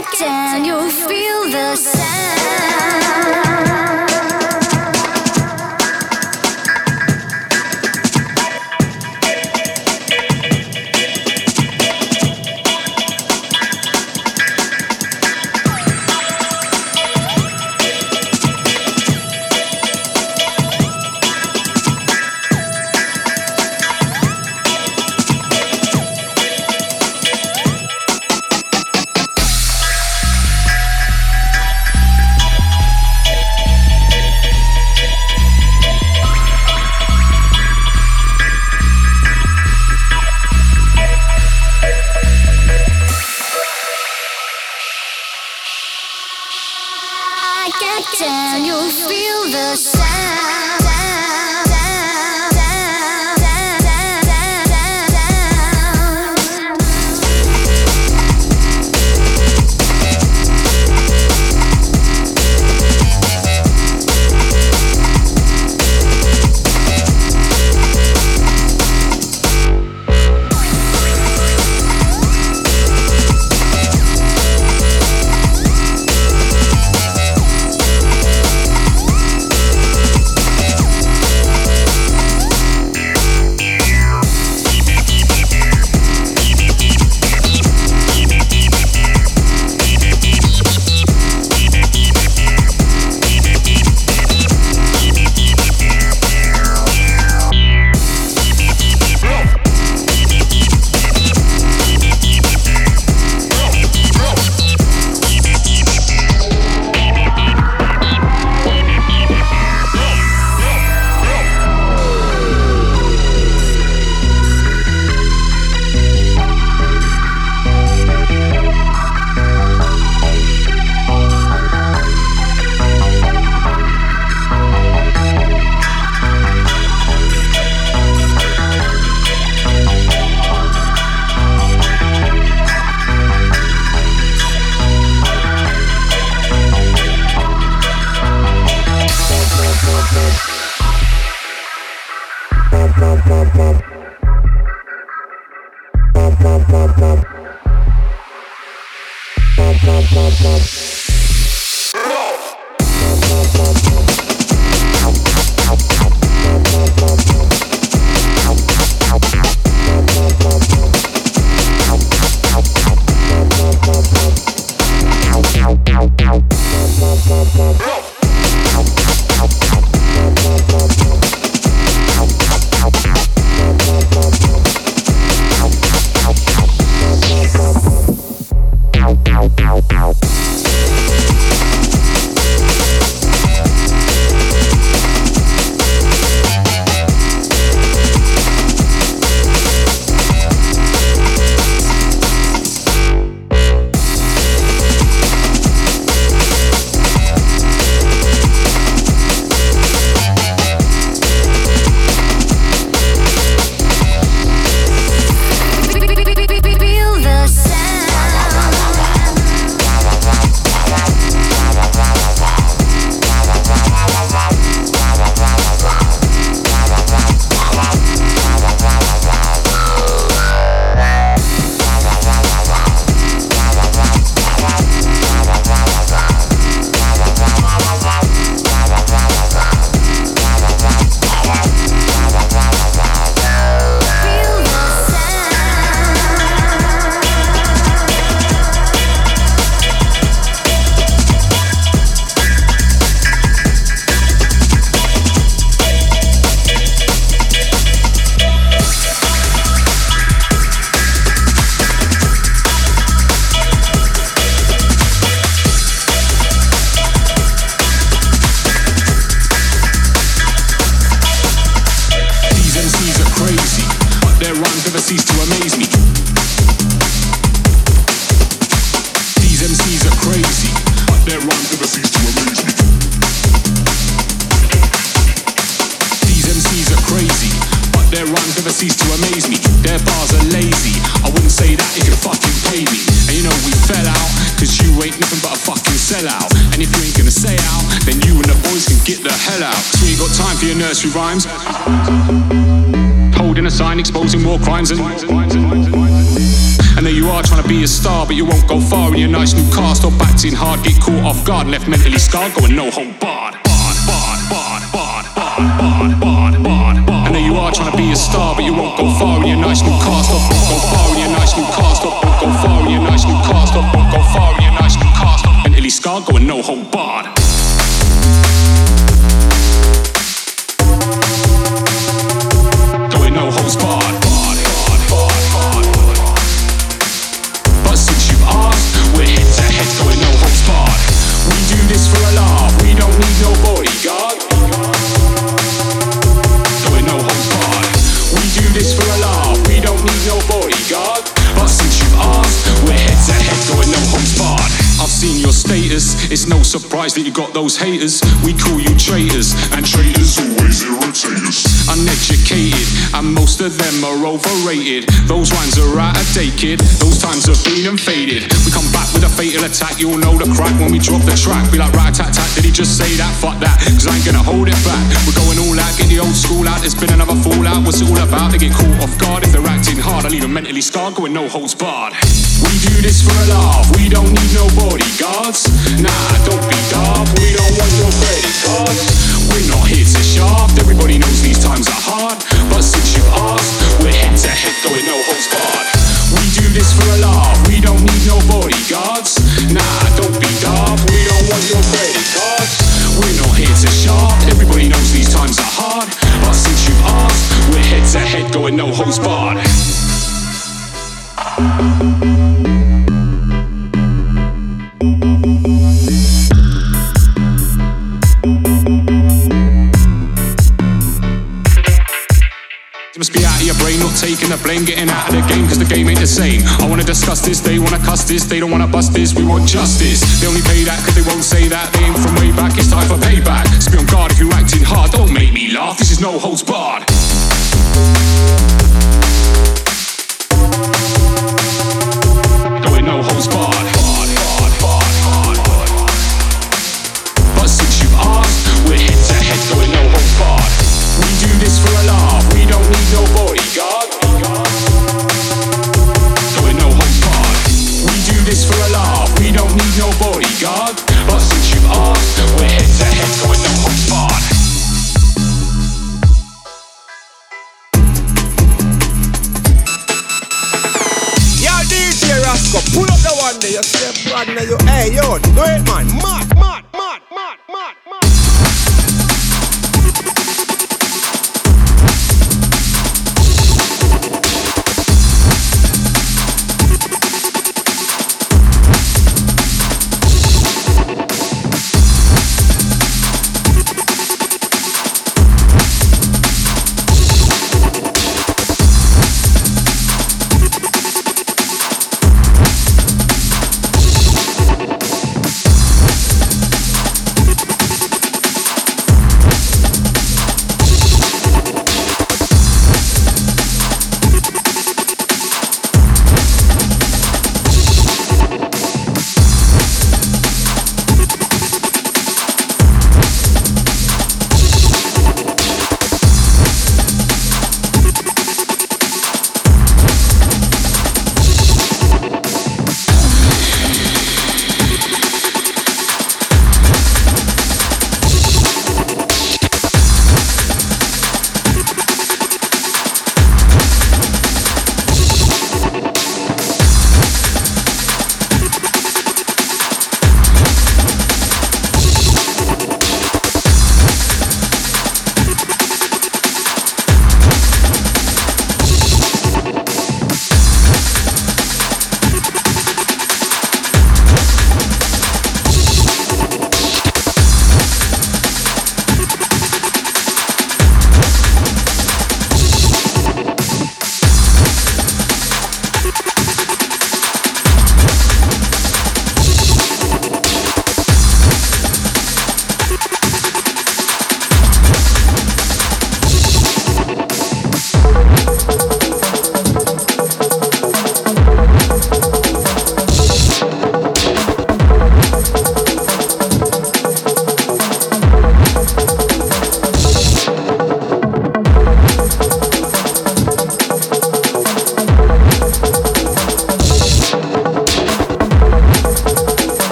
Get down, you feel the sound. Guard, left mentally scarred, going no hold barred. Barred, barred, barred, barred, barred, barred, barred, barred. And there you are trying to be a star, but you won't go far in your nice new car. That you got those haters. We call you traitors, and traitors always irritate us. Uneducated, and most of them are overrated. Those rhymes are out of date, kid. Those times have been and faded. We come back with a fatal attack, you'll know the crack when we drop the track. Be like, right, tat tat, did he just say that? Fuck that, cause I ain't gonna hold it back. We're going all out, get the old school out. There's been another fallout. What's it all about? They get caught off guard if they're acting hard. I leave them mentally scarred, going no holds barred. We do this for a laugh, we don't need no bodyguards. Nah, don't be daft, we don't want your credit. We're not here to shaft, everybody knows these times are hard. But since you've asked, we're head to head going no holds barred. We do this for a laugh, we don't need no bodyguards. Nah, don't be daft, we don't want your credit. We're not here to shaft, everybody knows these times are hard. But since you've asked, we're head to head going no holds barred. Taking the blame, getting out of the game, cause the game ain't the same. I wanna discuss this, they wanna cuss this, they don't wanna bust this, we want justice. They only pay that cause they won't say that, they ain't from way back, it's time for payback. Be on guard if you're acting hard, don't make me laugh, this is no holds barred. Hey yo,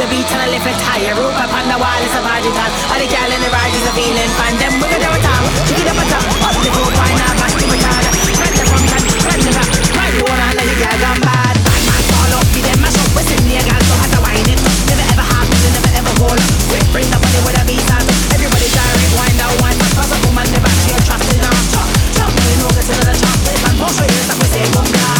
the beat and I lift it higher. Up on the wall is a magical, all the gal in the ride is a feeling fine. Them with the top, chick it up a top, up the foot, why not, back to my yard. Run the front run the back, ride the one and let the gal gone bad. Bad man fall up, be them mash up, we sing the gal, so to wine it. Never ever happen, never ever hold up. Quick, bring the body with a beat on. Everybody direct, wind down, wind back, cause a woman never she a trust in her. Chop, chop, we know get the top, and push her ears, and we say, come glass.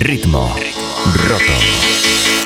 Ritmo roto.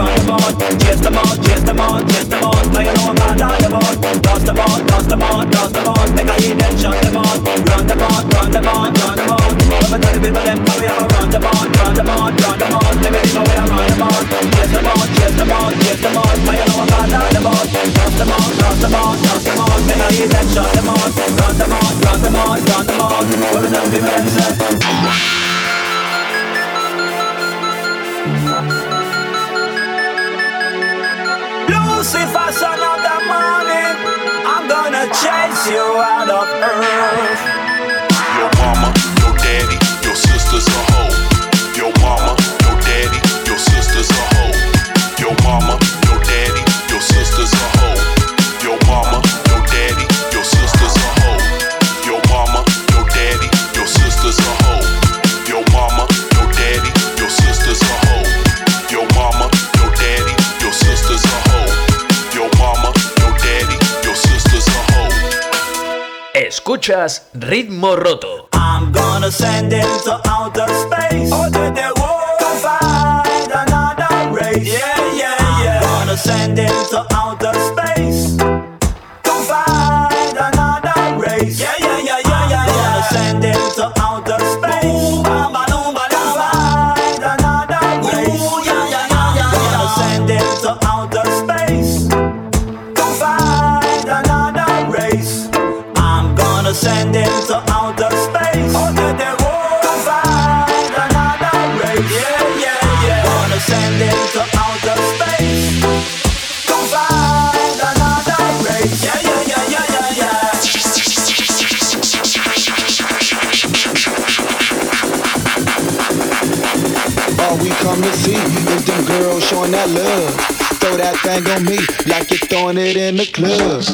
Run them out. Chase them out, chase them out, chase. Now you know I'm bad on them out. Lost them out, lost them out, lost them out. Make a hit and shut them out. Run them out, run them out, run them out. Never tell the people them have a run them out, run them out, run them out. Everything we have run them out. Chase them out, chase them out, chase. Now you know I'm bad on them out. Lost them out, lost them out, lost them out. Make a hit and shut them out. Run them out, run them out, run them out. Never tell the people them. Lucifer, son of the morning, I'm gonna chase you out of earth. Your mama, your daddy, your sister's a hoe. Your mama, your daddy, your sister's a hoe. Escuchas Ritmo Roto. I'm gonna send him to outer space. Oh, did they walk to find another race? Yeah, yeah, yeah. Gonna send him to come to see them girls showing that love. Throw that thing on me like you're throwing it in the club.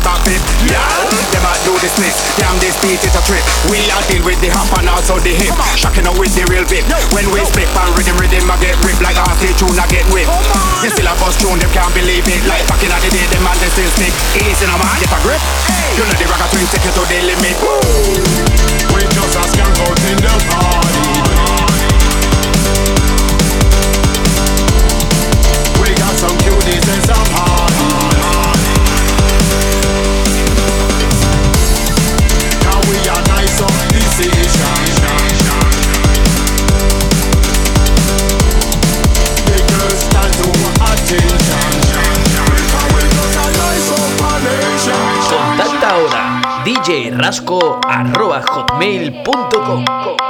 about it. Yeah, them I do this this. Damn, this beat is a trip. We are deal with the hump and also the hip. Shocking out with the real bit. When we speak and rhythm, rhythm, I get ripped like RC tune, I get whipped. You still a bust tune, them can't believe it. Like back in the day, them man they still stick. Easy now, man, get a grip. You know the rocker twin take you to the limit. We just a skank out in the party. We got some cuties and some hotties. Contacta ahora djrasco.hotmail.com